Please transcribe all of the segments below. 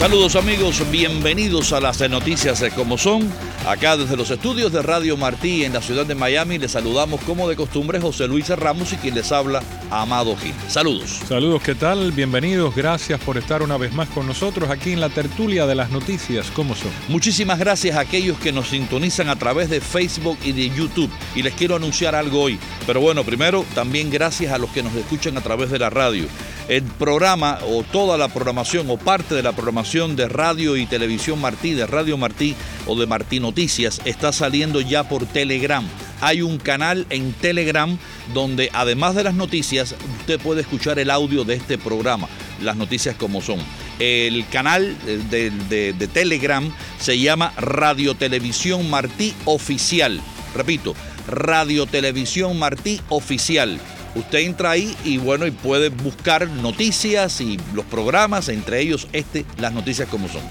Saludos amigos, bienvenidos a las noticias como son. Acá desde los estudios de Radio Martí en la ciudad de Miami les saludamos como de costumbre José Luis Ramos y quien les habla Amado Gil. Saludos. Saludos, ¿qué tal? Bienvenidos, gracias por estar una vez más con nosotros aquí en la tertulia de las noticias como son. Muchísimas gracias a aquellos que nos sintonizan a través de Facebook y de YouTube. Y les quiero anunciar algo hoy. Pero bueno, primero también gracias a los que nos escuchan a través de la radio. El programa o toda la programación o parte de la programación de radio y televisión Martí, de Radio Martí o de Martí Noticias está saliendo ya por Telegram. Hay un canal en Telegram donde además de las noticias usted puede escuchar el audio de este programa, las noticias como son. El canal de, de- de Telegram se llama Radio Televisión Martí Oficial. Repito, Radio Televisión Martí Oficial. Usted entra ahí y bueno, y puede buscar noticias y los programas, entre ellos este, las noticias como son.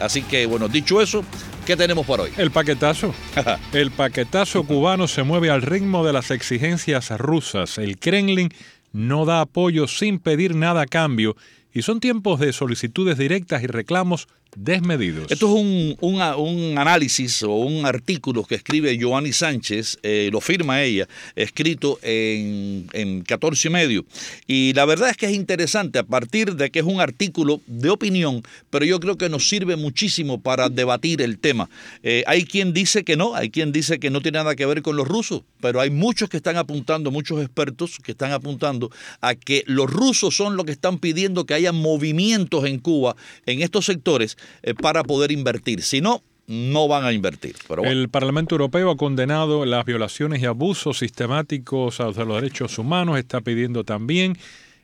Así que bueno, dicho eso, ¿qué tenemos por hoy? El paquetazo. El paquetazo cubano se mueve al ritmo de las exigencias rusas. El Kremlin no da apoyo sin pedir nada a cambio y son tiempos de solicitudes directas y reclamos desmedidos. Esto es un, un análisis o un artículo que escribe Joanny Sánchez, eh, lo firma ella, escrito en, en 14 y medio. Y la verdad es que es interesante a partir de que es un artículo de opinión, pero yo creo que nos sirve muchísimo para debatir el tema. Eh, hay quien dice que no, hay quien dice que no tiene nada que ver con los rusos, pero hay muchos que están apuntando, muchos expertos que están apuntando a que los rusos son los que están pidiendo que haya movimientos en Cuba, en estos sectores, para poder invertir. Si no, no van a invertir. El Parlamento Europeo ha condenado las violaciones y abusos sistemáticos a los derechos humanos. Está pidiendo también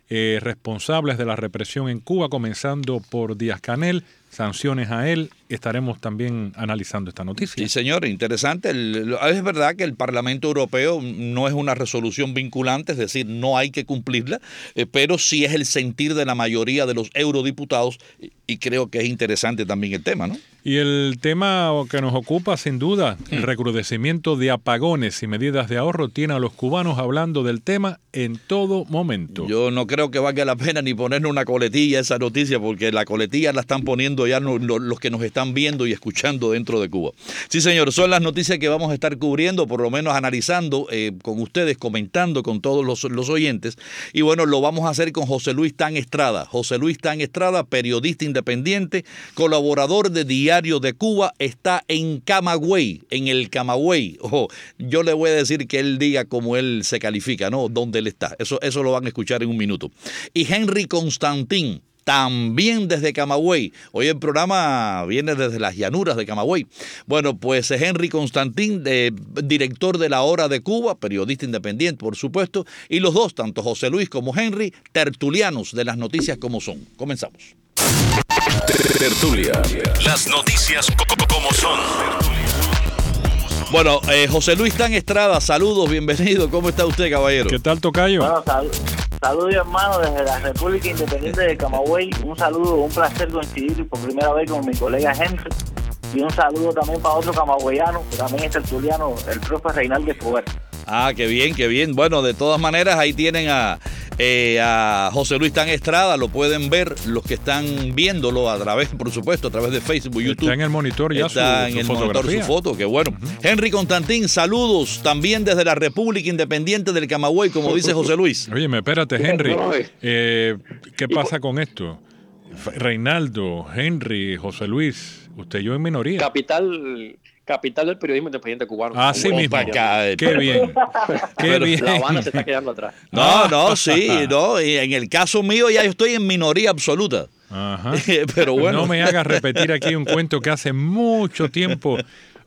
eh, responsables de la represión en Cuba, comenzando por Díaz Canel, sanciones a él. Estaremos también analizando esta noticia. Sí, señor, interesante. El- es verdad que el Parlamento Europeo no es una resolución vinculante, es decir, no hay que cumplirla, eh, pero sí es el sentir de la mayoría de los eurodiputados y- y creo que es interesante también el tema, ¿no? Y el tema que nos ocupa, sin duda, el recrudecimiento de apagones y medidas de ahorro, tiene a los cubanos hablando del tema en todo momento. Yo no creo que valga la pena ni ponerle una coletilla a esa noticia, porque la coletilla la están poniendo ya los que nos están viendo y escuchando dentro de Cuba. Sí, señor, son las noticias que vamos a estar cubriendo, por lo menos analizando eh, con ustedes, comentando con todos los, los oyentes. Y bueno, lo vamos a hacer con José Luis Tan Estrada. José Luis Tan Estrada, periodista independiente, colaborador de Diario de Cuba, está en Camagüey, en el Camagüey. Ojo, yo le voy a decir que él diga cómo él se califica, ¿no? Dónde él está. Eso, eso lo van a escuchar en un minuto. Y Henry Constantín. También desde Camagüey. Hoy el programa viene desde las llanuras de Camagüey. Bueno, pues Henry Constantín, eh, director de La Hora de Cuba, periodista independiente, por supuesto, y los dos, tanto José Luis como Henry, tertulianos de las noticias como son. Comenzamos. Tertulia. Las noticias co- co- como son. Bueno, eh, José Luis Tan Estrada, saludos, bienvenido. ¿Cómo está usted, caballero? ¿Qué tal, Tocayo? Bueno, sal- saludos hermano desde la República Independiente de Camagüey. Un saludo, un placer coincidir por primera vez con mi colega Henry. Y un saludo también para otro camagüeyano, que también es tertuliano, el profe Reinaldo Escobar. Ah, qué bien, qué bien. Bueno, de todas maneras, ahí tienen a, eh, a José Luis Tan Estrada, lo pueden ver los que están viéndolo a través, por supuesto, a través de Facebook, YouTube. Está en el monitor ya Está su, en su el monitor su foto, qué bueno. Henry Constantín, saludos también desde la República Independiente del Camagüey, como dice José Luis. Oye, me espérate, Henry. Eh, ¿Qué pasa con esto? Reinaldo, Henry, José Luis, usted y yo en minoría. capital capital del periodismo independiente cubano. Así Bueno, mismo. acá, eh, Qué bien. Qué Pero bien. La Habana se está quedando atrás. No, no, sí, no. Y en el caso mío ya yo estoy en minoría absoluta. Ajá. Pero bueno. No me hagas repetir aquí un cuento que hace mucho tiempo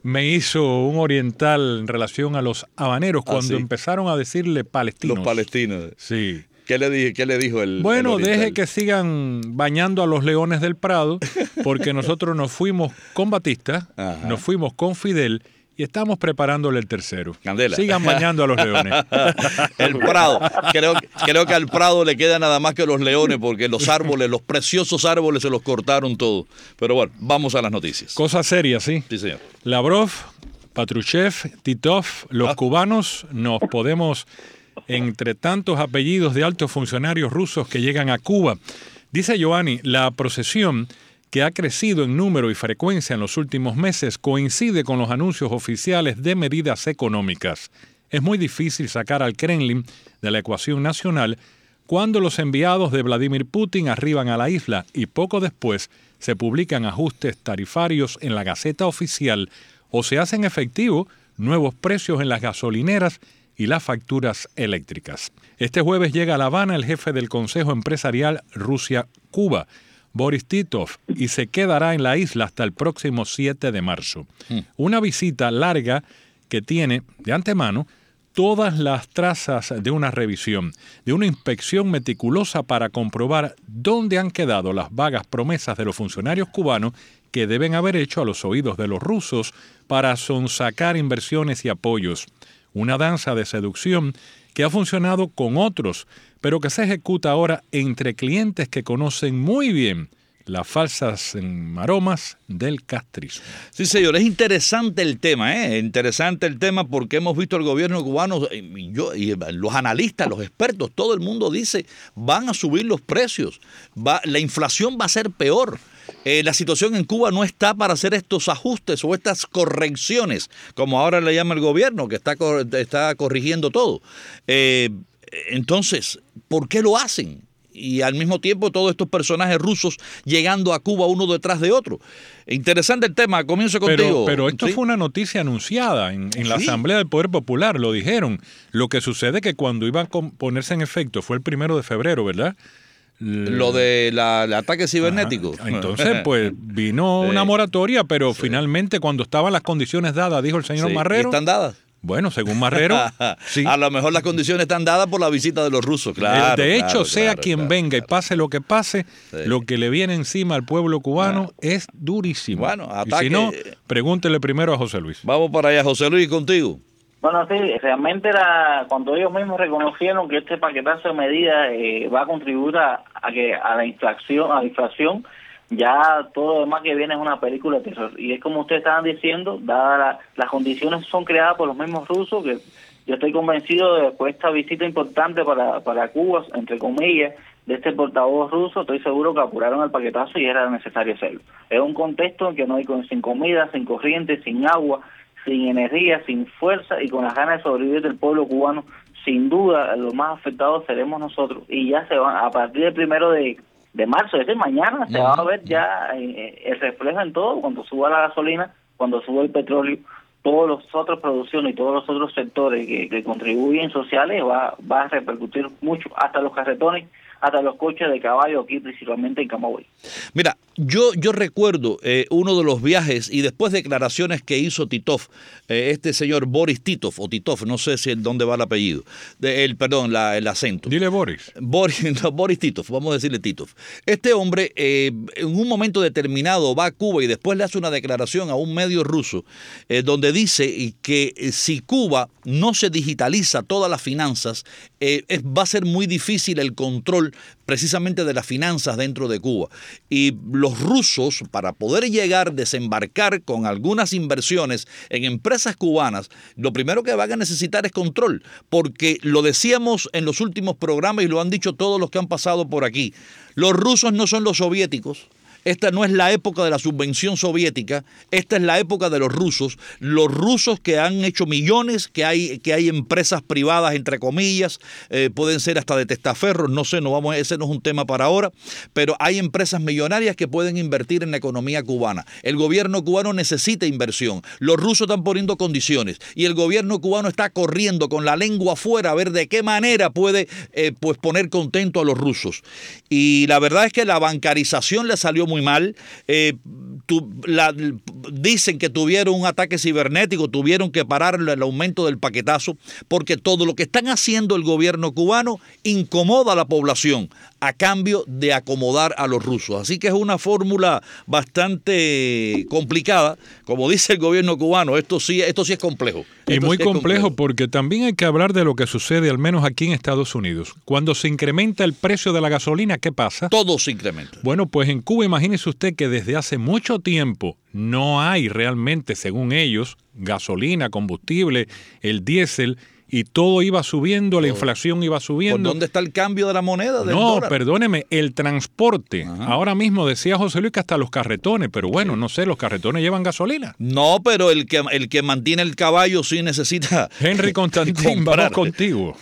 me hizo un oriental en relación a los habaneros cuando Ah, sí. empezaron a decirle palestinos. Los palestinos. Sí. ¿Qué le, dije, qué le dijo el Bueno, el deje que sigan bañando a los leones del Prado, porque nosotros nos fuimos con Batista, Ajá. nos fuimos con Fidel y estamos preparándole el tercero. Candela. Sigan bañando a los leones. El Prado. Creo, creo que al Prado le queda nada más que los leones porque los árboles, los preciosos árboles se los cortaron todos. Pero bueno, vamos a las noticias. Cosa seria, sí. Sí, señor. Lavrov, Patrushev, Titov, los Ah. cubanos, nos podemos, entre tantos apellidos de altos funcionarios rusos que llegan a Cuba. Dice Giovanni, la procesión que ha crecido en número y frecuencia en los últimos meses coincide con los anuncios oficiales de medidas económicas. Es muy difícil sacar al Kremlin de la ecuación nacional cuando los enviados de Vladimir Putin arriban a la isla y poco después se publican ajustes tarifarios en la Gaceta Oficial o se hacen efectivos nuevos precios en las gasolineras y las facturas eléctricas. Este jueves llega a La Habana el jefe del Consejo Empresarial Rusia-Cuba, Boris Titov, y se quedará en la isla hasta el próximo 7 de marzo. Una visita larga que tiene de antemano todas las trazas de una revisión, de una inspección meticulosa para comprobar dónde han quedado las vagas promesas de los funcionarios cubanos que deben haber hecho a los oídos de los rusos para sonsacar inversiones y apoyos. Una danza de seducción que ha funcionado con otros, pero que se ejecuta ahora entre clientes que conocen muy bien las falsas mm, aromas del castrismo. Sí, señor, es interesante el tema, ¿eh? Interesante el tema porque hemos visto el gobierno cubano, eh, yo, y los analistas, los expertos, todo el mundo dice, van a subir los precios, la inflación va a ser peor. Eh, la situación en Cuba no está para hacer estos ajustes o estas correcciones, como ahora le llama el gobierno, que está, está corrigiendo todo. Eh, entonces, ¿por qué lo hacen? y al mismo tiempo todos estos personajes rusos llegando a Cuba uno detrás de otro. Interesante el tema, comienzo contigo. Pero, pero esto ¿Sí? fue una noticia anunciada en, en la Sí. Asamblea del Poder Popular, lo dijeron. Lo que sucede que cuando iba a ponerse en efecto fue el primero de febrero, ¿verdad? Lo del ataque cibernético. Ajá. Entonces, pues vino Sí. una moratoria, pero finalmente cuando estaban las condiciones dadas, dijo el señor Sí, y Marrero. están dadas. Bueno, según Marrero, sí. A lo mejor las condiciones están dadas por la visita de los rusos, claro. de hecho, claro, sea claro, quien claro, venga y pase lo que pase, Sí. lo que le viene encima al pueblo cubano es durísimo. Bueno, y ataque- si no, pregúntele primero a José Luis. Vamos para allá, José Luis, contigo. Bueno, sí, realmente era cuando ellos mismos reconocieron que este paquetazo de medidas eh, va a contribuir a, que a la inflación, a la inflación, ya todo lo demás que viene es una película de terror. Y es como ustedes estaban diciendo, dadas la- las condiciones son creadas por los mismos rusos, que yo estoy convencido de que esta visita importante para, para Cuba, entre comillas, de este portavoz ruso, estoy seguro que apuraron el paquetazo y era necesario hacerlo. Es un contexto en que no hay sin comida, sin corriente, sin agua, sin energía, sin fuerza y con las ganas de sobrevivir del pueblo cubano, sin duda los más afectados seremos nosotros. Y ya se van, a partir del primero de, de marzo, es decir, mañana, se va a ver ya eh, el reflejo en todo, cuando suba la gasolina, cuando suba el petróleo, todos los otros producciones y todos los otros sectores que, que contribuyen sociales va, va a repercutir mucho, hasta los carretones, hasta los coches de caballo aquí, principalmente en Camagüey. Mira, yo, yo recuerdo eh, uno de los viajes y después declaraciones que hizo Titov, eh, este señor Boris Titov, o Titov, no sé si el, dónde va el apellido, de- el, perdón, la- el acento. Dile Boris. Boris, no, Boris Titov, vamos a decirle Titov. Este hombre eh, en un momento determinado va a Cuba y después le hace una declaración a un medio ruso eh, donde dice y que si Cuba no se digitaliza todas las finanzas, eh, es- va a ser muy difícil el control precisamente de las finanzas dentro de Cuba. Y los rusos, para poder llegar, desembarcar con algunas inversiones en empresas cubanas, lo primero que van a necesitar es control, porque lo decíamos en los últimos programas y lo han dicho todos los que han pasado por aquí. Los rusos no son los soviéticos. Esta no es la época de la subvención soviética, esta es la época de los rusos, los rusos que han hecho millones, que hay, que hay empresas privadas, entre comillas, eh, pueden ser hasta de testaferros, no sé, no vamos, ese no es un tema para ahora, pero hay empresas millonarias que pueden invertir en la economía cubana. El gobierno cubano necesita inversión, los rusos están poniendo condiciones y el gobierno cubano está corriendo con la lengua afuera a ver de qué manera puede eh, pues poner contento a los rusos. Y la verdad es que la bancarización le salió muy mal. Eh, tu- la- dicen que tuvieron un ataque cibernético, tuvieron que parar el aumento del paquetazo, porque todo lo que están haciendo el gobierno cubano incomoda a la población a cambio de acomodar a los rusos. Así que es una fórmula bastante complicada. Como dice el gobierno cubano, esto sí, esto sí es complejo. Y Esto muy sí es complejo porque también hay que hablar de lo que sucede, al menos aquí en Estados Unidos. Cuando se incrementa el precio de la gasolina, ¿qué pasa? Todo se incrementa. Bueno, pues en Cuba imagínese usted que desde hace mucho tiempo no hay realmente, según ellos, gasolina, combustible, el diésel, y todo iba subiendo, la inflación iba ¿Por subiendo. dónde está el cambio de la moneda? Del No, dólar? perdóneme, el transporte. Ajá. Ahora mismo decía José Luis que hasta los carretones, pero bueno, no sé, los carretones llevan gasolina. No, pero el que, el que mantiene el caballo sí necesita. Henry Constantín, vamos contigo.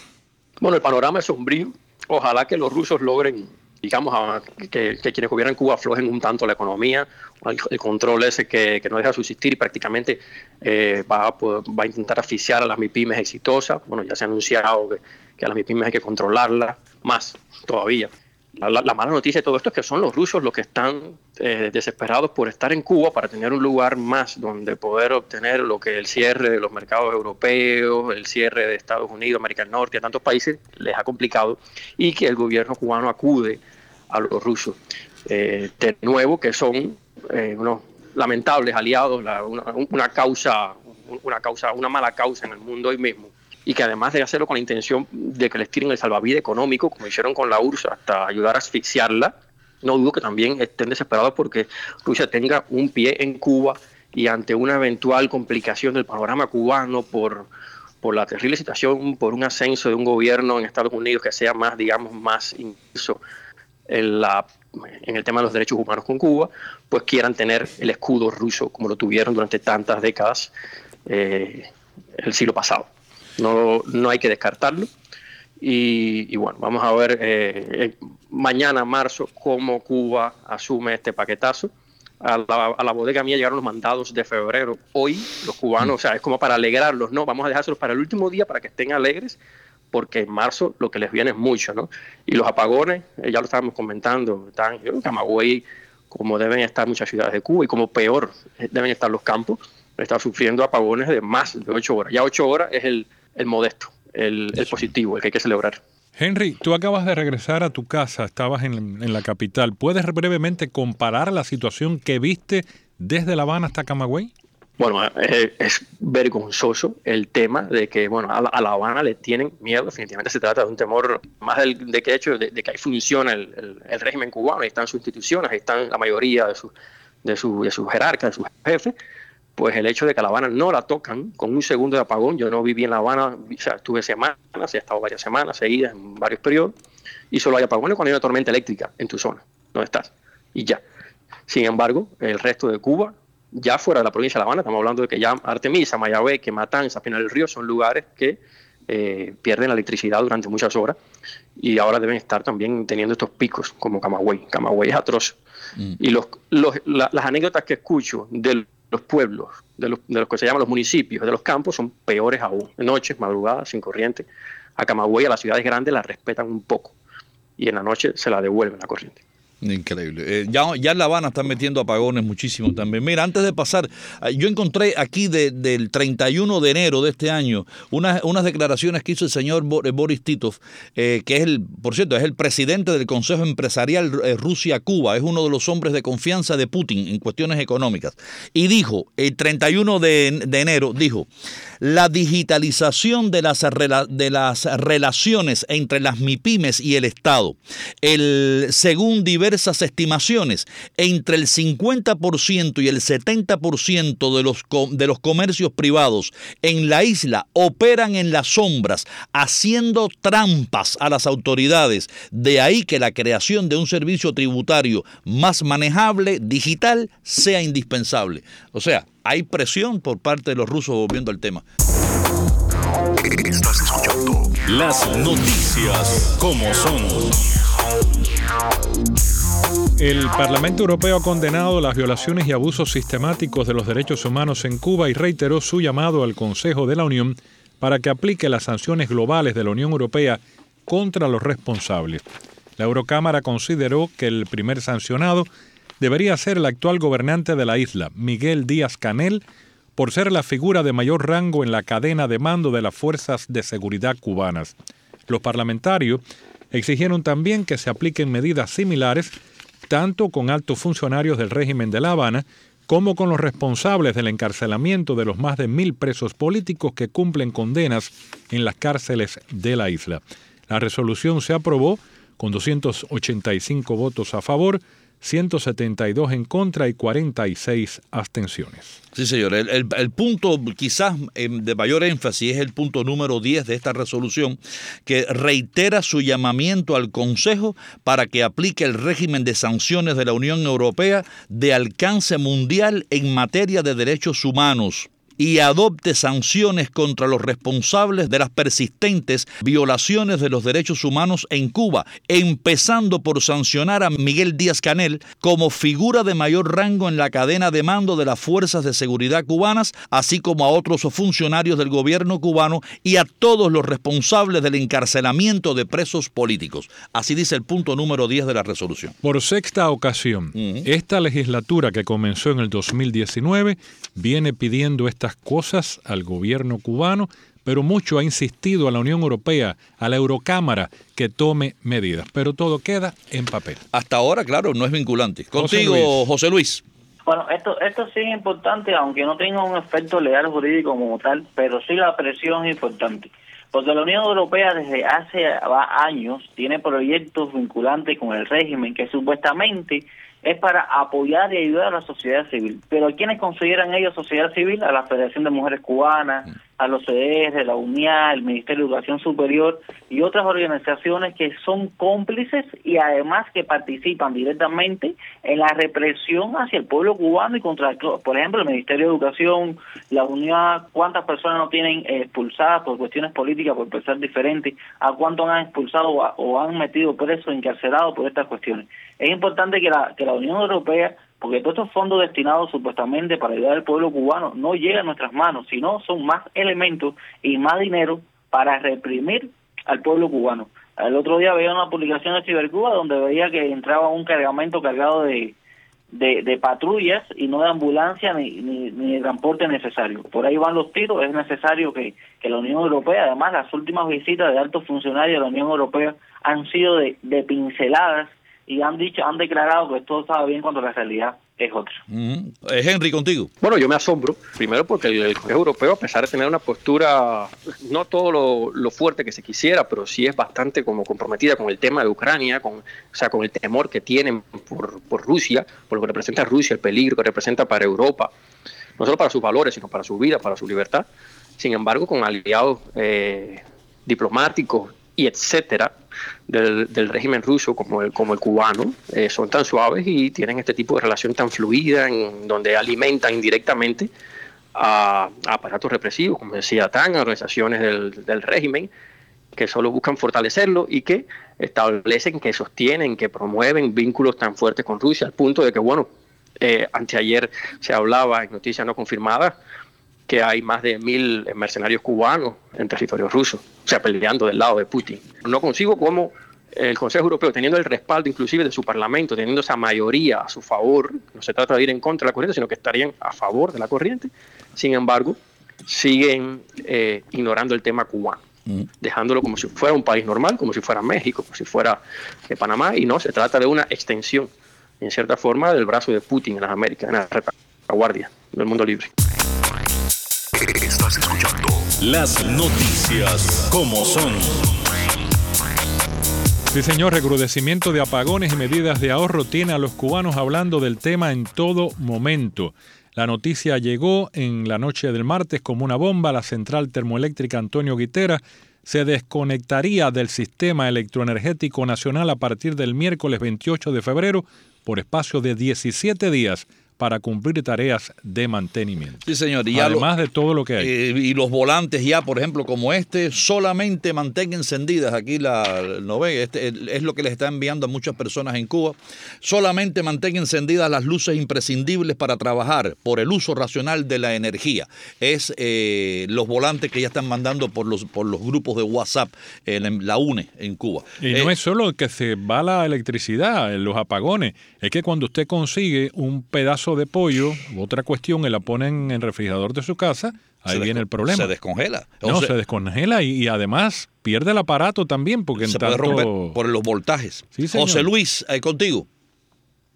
Bueno, el panorama es sombrío. Ojalá que los rusos logren, digamos, a- que, que quienes gobiernan Cuba aflojen un tanto la economía, el, control ese que, que no deja subsistir y prácticamente eh, va, poder- va a intentar asfixiar a las MIPIMES exitosas. Bueno, ya se ha anunciado que, que a las MIPIMES hay que controlarlas más todavía. La, la- la mala noticia de todo esto es que son los rusos los que están eh, desesperados por estar en Cuba para tener un lugar más donde poder obtener lo que el cierre de los mercados europeos, el cierre de Estados Unidos, América del Norte, a tantos países les ha complicado y que el gobierno cubano acude a los rusos. Eh, de nuevo, que son eh, unos lamentables aliados, la- una, una causa, una causa, una mala causa en el mundo hoy mismo y que además de hacerlo con la intención de que les tiren el salvavidas económico, como hicieron con la URSS, hasta ayudar a asfixiarla, no dudo que también estén desesperados porque Rusia tenga un pie en Cuba y ante una eventual complicación del panorama cubano por, por la terrible situación, por un ascenso de un gobierno en Estados Unidos que sea más, digamos, más intenso en, la, en el tema de los derechos humanos con Cuba, pues quieran tener el escudo ruso como lo tuvieron durante tantas décadas eh, el siglo pasado. No, no hay que descartarlo. Y, y bueno, vamos a ver eh, eh, mañana, marzo, cómo Cuba asume este paquetazo. A la, a bodega mía llegaron los mandados de febrero. Hoy los cubanos, o sea, es como para alegrarlos, ¿no? Vamos a dejárselos para el último día para que estén alegres, porque en marzo lo que les viene es mucho, ¿no? Y los apagones, eh, ya lo estábamos comentando, están yo Camagüey, como deben estar muchas ciudades de Cuba y como peor deben estar los campos, están sufriendo apagones de más de ocho horas. Ya ocho horas es el, el modesto, el, el positivo, el que hay que celebrar. Henry, tú acabas de regresar a tu casa, estabas en, en la capital. ¿Puedes brevemente comparar la situación que viste desde La Habana hasta Camagüey? Bueno, eh, es vergonzoso el tema de que, bueno, a la, a La Habana le tienen miedo. Definitivamente se trata de un temor más del, de que hecho de, de que ahí funciona el, el, el, régimen cubano, ahí están sus instituciones, ahí están la mayoría de, su, de, su, de sus jerarcas, de sus jefes. Pues el hecho de que a La Habana no la tocan con un segundo de apagón, yo no viví en La Habana, o sea, estuve semanas, he estado varias semanas seguidas en varios periodos, y solo hay apagones cuando hay una tormenta eléctrica en tu zona, donde estás, y ya. Sin embargo, el resto de Cuba ya fuera de la provincia de La Habana, estamos hablando de que ya Artemisa, Mayabeque, Matanza, Pinal del Río son lugares que eh, pierden la electricidad durante muchas horas y ahora deben estar también teniendo estos picos como Camagüey. Camagüey es atroz. Mm. Y los, los, la, las anécdotas que escucho de los pueblos, de los, de los que se llaman los municipios, de los campos, son peores aún. Noches, madrugadas, sin corriente. A Camagüey, a las ciudades grandes, la respetan un poco y en la noche se la devuelven la corriente. Increíble. Eh, ya, ya en La Habana están metiendo apagones muchísimo también. Mira, antes de pasar, yo encontré aquí de, del 31 de enero de este año unas, unas declaraciones que hizo el señor Boris Titov, eh, que es el, por cierto, es el presidente del Consejo Empresarial eh, Rusia-Cuba, es uno de los hombres de confianza de Putin en cuestiones económicas. Y dijo, el 31 de, de enero, dijo, la digitalización de las, de las relaciones entre las MIPIMES y el Estado, el, según diversos diversas estimaciones, entre el 50% y el 70% de los, de los comercios privados en la isla operan en las sombras, haciendo trampas a las autoridades. De ahí que la creación de un servicio tributario más manejable, digital, sea indispensable. O sea, hay presión por parte de los rusos volviendo al tema. Estás escuchando las noticias como son. El Parlamento Europeo ha condenado las violaciones y abusos sistemáticos de los derechos humanos en Cuba y reiteró su llamado al Consejo de la Unión para que aplique las sanciones globales de la Unión Europea contra los responsables. La Eurocámara consideró que el primer sancionado debería ser el actual gobernante de la isla, Miguel Díaz Canel, por ser la figura de mayor rango en la cadena de mando de las fuerzas de seguridad cubanas. Los parlamentarios exigieron también que se apliquen medidas similares tanto con altos funcionarios del régimen de La Habana como con los responsables del encarcelamiento de los más de mil presos políticos que cumplen condenas en las cárceles de la isla. La resolución se aprobó con 285 votos a favor, 172 en contra y 46 abstenciones. Sí, señor. El, punto quizás em, de mayor énfasis es el punto número 10 de esta resolución, que reitera su llamamiento al Consejo para que aplique el régimen de sanciones de la Unión Europea de alcance mundial en materia de derechos humanos y adopte sanciones contra los responsables de las persistentes violaciones de los derechos humanos en Cuba, empezando por sancionar a Miguel Díaz Canel como figura de mayor rango en la cadena de mando de las fuerzas de seguridad cubanas, así como a otros funcionarios del gobierno cubano y a todos los responsables del encarcelamiento de presos políticos. Así dice el punto número 10 de la resolución. Por sexta ocasión, esta legislatura que comenzó en el 2019 viene pidiendo estas cosas al gobierno cubano, pero mucho ha insistido a la Unión Europea, a la Eurocámara, que tome medidas. Pero todo queda en papel. Hasta ahora, claro, no es vinculante. Contigo, José Luis. Bueno, esto, esto sí es importante, aunque no tenga un efecto legal jurídico como tal, pero sí la presión es importante. Porque la Unión Europea desde hace años tiene proyectos vinculantes con el régimen que supuestamente es para apoyar y ayudar a la sociedad civil. Pero ¿a quiénes consideran ellos sociedad civil? A la Federación de Mujeres Cubanas, a los CDR, la UNIA, el Ministerio de Educación Superior y otras organizaciones que son cómplices y además que participan directamente en la represión hacia el pueblo cubano y contra, por ejemplo, el Ministerio de Educación, la UNIA, cuántas personas no tienen expulsadas por cuestiones políticas, por pensar diferente, a cuántos han expulsado o, han metido presos, encarcelados por estas cuestiones. Es importante que la, que la Unión Europea porque todos estos fondos destinados supuestamente para ayudar al pueblo cubano no llegan a nuestras manos, sino son más elementos y más dinero para reprimir al pueblo cubano. El otro día veía una publicación de Cibercuba donde veía que entraba un cargamento cargado de, de, patrullas y no de ambulancia ni, ni, de transporte necesario. Por ahí van los tiros, es necesario que, que la Unión Europea, además las últimas visitas de altos funcionarios de la Unión Europea han sido de, de pinceladas y han dicho, han declarado que todo estaba bien cuando la realidad es otra. Uh Henry, contigo. Bueno, yo me asombro, primero porque el, Consejo Europeo, a pesar de tener una postura, no todo lo, fuerte que se quisiera, pero sí es bastante como comprometida con el tema de Ucrania, con, o sea, con el temor que tienen por, por Rusia, por lo que representa Rusia, el peligro que representa para Europa, no solo para sus valores, sino para su vida, para su libertad. Sin embargo, con aliados eh, diplomáticos y etcétera, del, régimen ruso como el, como el cubano eh, son tan suaves y tienen este tipo de relación tan fluida en donde alimentan indirectamente a, aparatos represivos, como decía Tan, organizaciones del, del régimen que solo buscan fortalecerlo y que establecen, que sostienen, que promueven vínculos tan fuertes con Rusia, al punto de que, bueno, eh, anteayer se hablaba en noticias no confirmadas que hay más de mil mercenarios cubanos en territorio ruso, o sea, peleando del lado de Putin. No consigo cómo el Consejo Europeo, teniendo el respaldo inclusive de su Parlamento, teniendo esa mayoría a su favor, no se trata de ir en contra de la corriente, sino que estarían a favor de la corriente, sin embargo, siguen eh, ignorando el tema cubano, mm. dejándolo como si fuera un país normal, como si fuera México, como si fuera eh, Panamá, y no, se trata de una extensión, en cierta forma, del brazo de Putin en las Américas, en la retaguardia del mundo libre. Escuchando las noticias como son. Sí, señor, recrudecimiento de apagones y medidas de ahorro tiene a los cubanos hablando del tema en todo momento. La noticia llegó en la noche del martes como una bomba. La central termoeléctrica Antonio Guitera se desconectaría del sistema electroenergético nacional a partir del miércoles 28 de febrero por espacio de 17 días para cumplir tareas de mantenimiento. Sí, señor. Y ya lo- Además de todo lo que hay. Eh, y los volantes ya, por ejemplo, como este, solamente mantengan encendidas. Aquí la no ve, este es lo que les está enviando a muchas personas en Cuba. Solamente mantengan encendidas las luces imprescindibles para trabajar por el uso racional de la energía. Es eh, los volantes que ya están mandando por los por los grupos de WhatsApp, en la UNE en Cuba. Y no Eh, es solo que se va la electricidad, los apagones, es que cuando usted consigue un pedazo de pollo, otra cuestión, y la pone en el refrigerador de su casa, ahí se viene el problema. Se descongela. O no, sea, se descongela y, y además pierde el aparato también, porque en se puede tanto... romper por los voltajes. Sí, señor. José Luis, eh, contigo.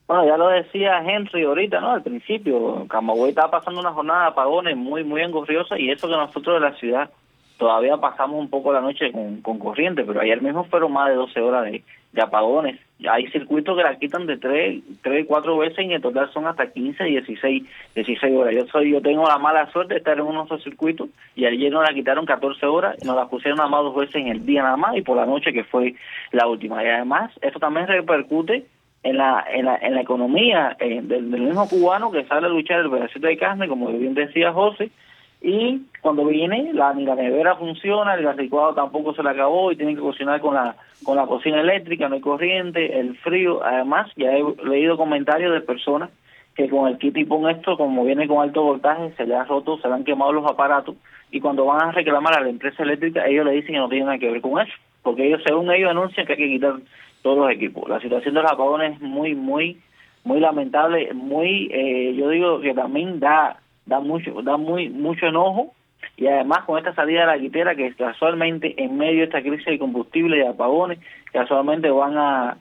Bueno, ya lo decía Henry ahorita, ¿no? Al principio, Camagüey estaba pasando una jornada de apagones muy, muy engorriosa y eso que nosotros de la ciudad todavía pasamos un poco la noche con, con corriente, pero ayer mismo fueron más de 12 horas de, de apagones. Hay circuitos que la quitan de 3, 3, 4 veces y en total son hasta 15, 16, 16 horas. Yo soy yo tengo la mala suerte de estar en uno de esos circuitos y ayer nos la quitaron 14 horas nos la pusieron nada más dos veces en el día nada más y por la noche que fue la última. Y además, eso también repercute en la, en la, en la economía eh, del, del mismo cubano que sale a luchar el pedacito de carne, como bien decía José, y cuando viene la, la nevera funciona, el gas licuado tampoco se le acabó y tienen que cocinar con la con la cocina eléctrica, no hay corriente, el frío, además ya he leído comentarios de personas que con el kit y pon esto, como viene con alto voltaje, se le ha roto, se le han quemado los aparatos y cuando van a reclamar a la empresa eléctrica, ellos le dicen que no tiene nada que ver con eso, porque ellos, según ellos, anuncian que hay que quitar todos los equipos. La situación de los apagones es muy, muy, muy lamentable, muy, eh, yo digo que también da, da mucho, da muy, mucho enojo. Y además con esta salida de la quitera que casualmente en medio de esta crisis de combustible y apagones, casualmente van a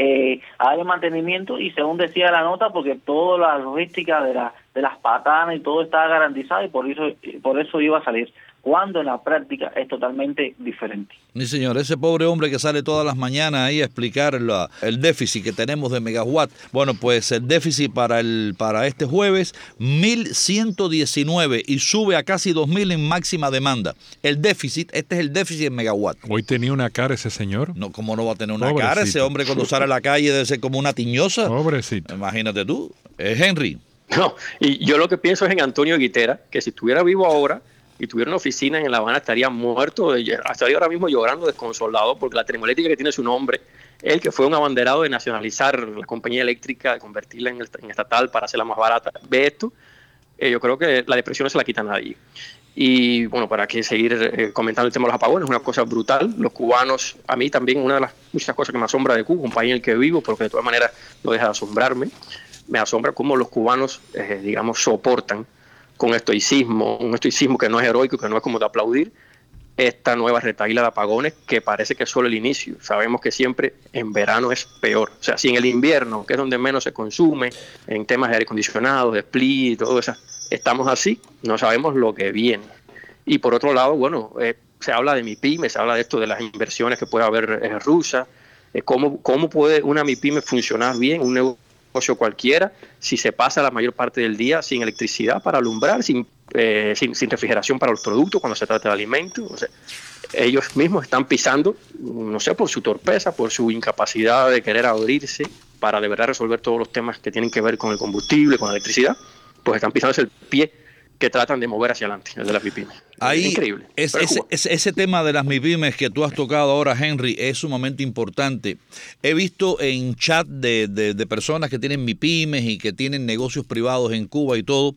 eh, a darle mantenimiento y según decía la nota porque toda la logística de la de las patanas y todo estaba garantizado y por eso por eso iba a salir cuando en la práctica es totalmente diferente. Mi señor, ese pobre hombre que sale todas las mañanas ahí a explicar la- el déficit que tenemos de megawatt. Bueno, pues el déficit para el para este jueves 1119 y sube a casi 2000 en máxima demanda. El déficit, este es el déficit en megawatt. Hoy tenía una cara ese señor. No, ¿cómo no va a tener una Pobrecito. cara ese hombre cuando sale a la calle debe ser como una tiñosa? Pobrecito. Imagínate tú. Eh, Henry. No, y yo lo que pienso es en Antonio Guitera, que si estuviera vivo ahora y tuviera una oficina en La Habana estaría muerto, estaría ahora mismo llorando desconsolado porque la termoeléctrica que tiene su nombre, él que fue un abanderado de nacionalizar la compañía eléctrica, de convertirla en, el- en estatal para hacerla más barata, ve esto, eh, yo creo que la depresión no se la quita a nadie. Y bueno, para que seguir eh, comentando el tema de los apagones, es una cosa brutal. Los cubanos, a mí también, una de las muchas cosas que me asombra de Cuba, un país en el que vivo, porque de todas maneras no deja de asombrarme, me asombra cómo los cubanos, eh, digamos, soportan con estoicismo, un estoicismo que no es heroico, que no es como de aplaudir, esta nueva retaíla de apagones que parece que es solo el inicio. Sabemos que siempre en verano es peor. O sea, si en el invierno, que es donde menos se consume, en temas de aire acondicionado, de split y todo eso, estamos así, no sabemos lo que viene. Y por otro lado, bueno, eh, se habla de MIPYME, se habla de esto de las inversiones que puede haber rusa, eh, cómo, cómo puede una MIPYME funcionar bien, un cualquiera, si se pasa la mayor parte del día sin electricidad para alumbrar, sin, eh, sin, refrigeración para los productos cuando se trata de alimentos. O sea, ellos mismos están pisando, no sé, por su torpeza, por su incapacidad de querer abrirse para de verdad resolver todos los temas que tienen que ver con el combustible, con la electricidad, pues están pisándose el pie que tratan de mover hacia adelante, el de las MIPYME. Ahí, Increíble. es- Pero es ese, Cuba. ese- ese tema de las MIPIMES que tú has tocado ahora, Henry, es sumamente importante. He visto en chat de, de- de personas que tienen MIPIMES y que tienen negocios privados en Cuba y todo,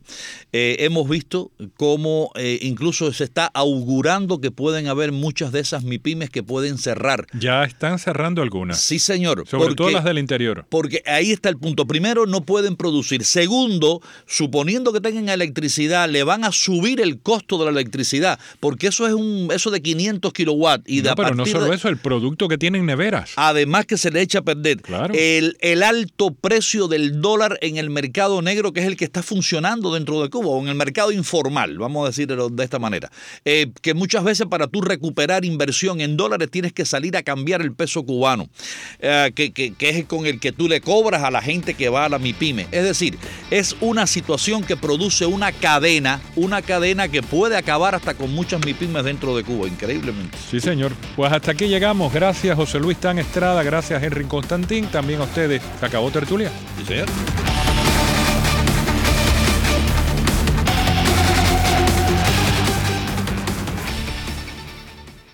eh, hemos visto cómo eh, incluso se está augurando que pueden haber muchas de esas MIPIMES que pueden cerrar. Ya están cerrando algunas. Sí, señor. Sobre todo las del interior. porque ahí está el punto. Primero, no pueden producir. Segundo, suponiendo que tengan electricidad, le van a subir el costo de la electricidad, porque eso es un eso de 500 kilowatts y de No, a pero no solo de- eso, el producto que tienen neveras. Además que se le echa a perder Claro. el, el alto precio del dólar en el mercado negro, que es el que está funcionando dentro de Cuba, o en el mercado informal, vamos a decirlo de esta manera. Eh, que muchas veces para tú recuperar inversión en dólares tienes que salir a cambiar el peso cubano, eh, que, que- que es con el que tú le cobras a la gente que va a la MIPYME. Es decir, es una situación que produce una cadena, una cadena que puede acabar hasta con muchas MIPYMES dentro de Cuba, increíblemente. Sí, señor. Pues hasta aquí llegamos. Gracias, José Luis Tan Estrada. Gracias, Henry Constantín. También a ustedes. Se acabó Tertulia. Sí, señor.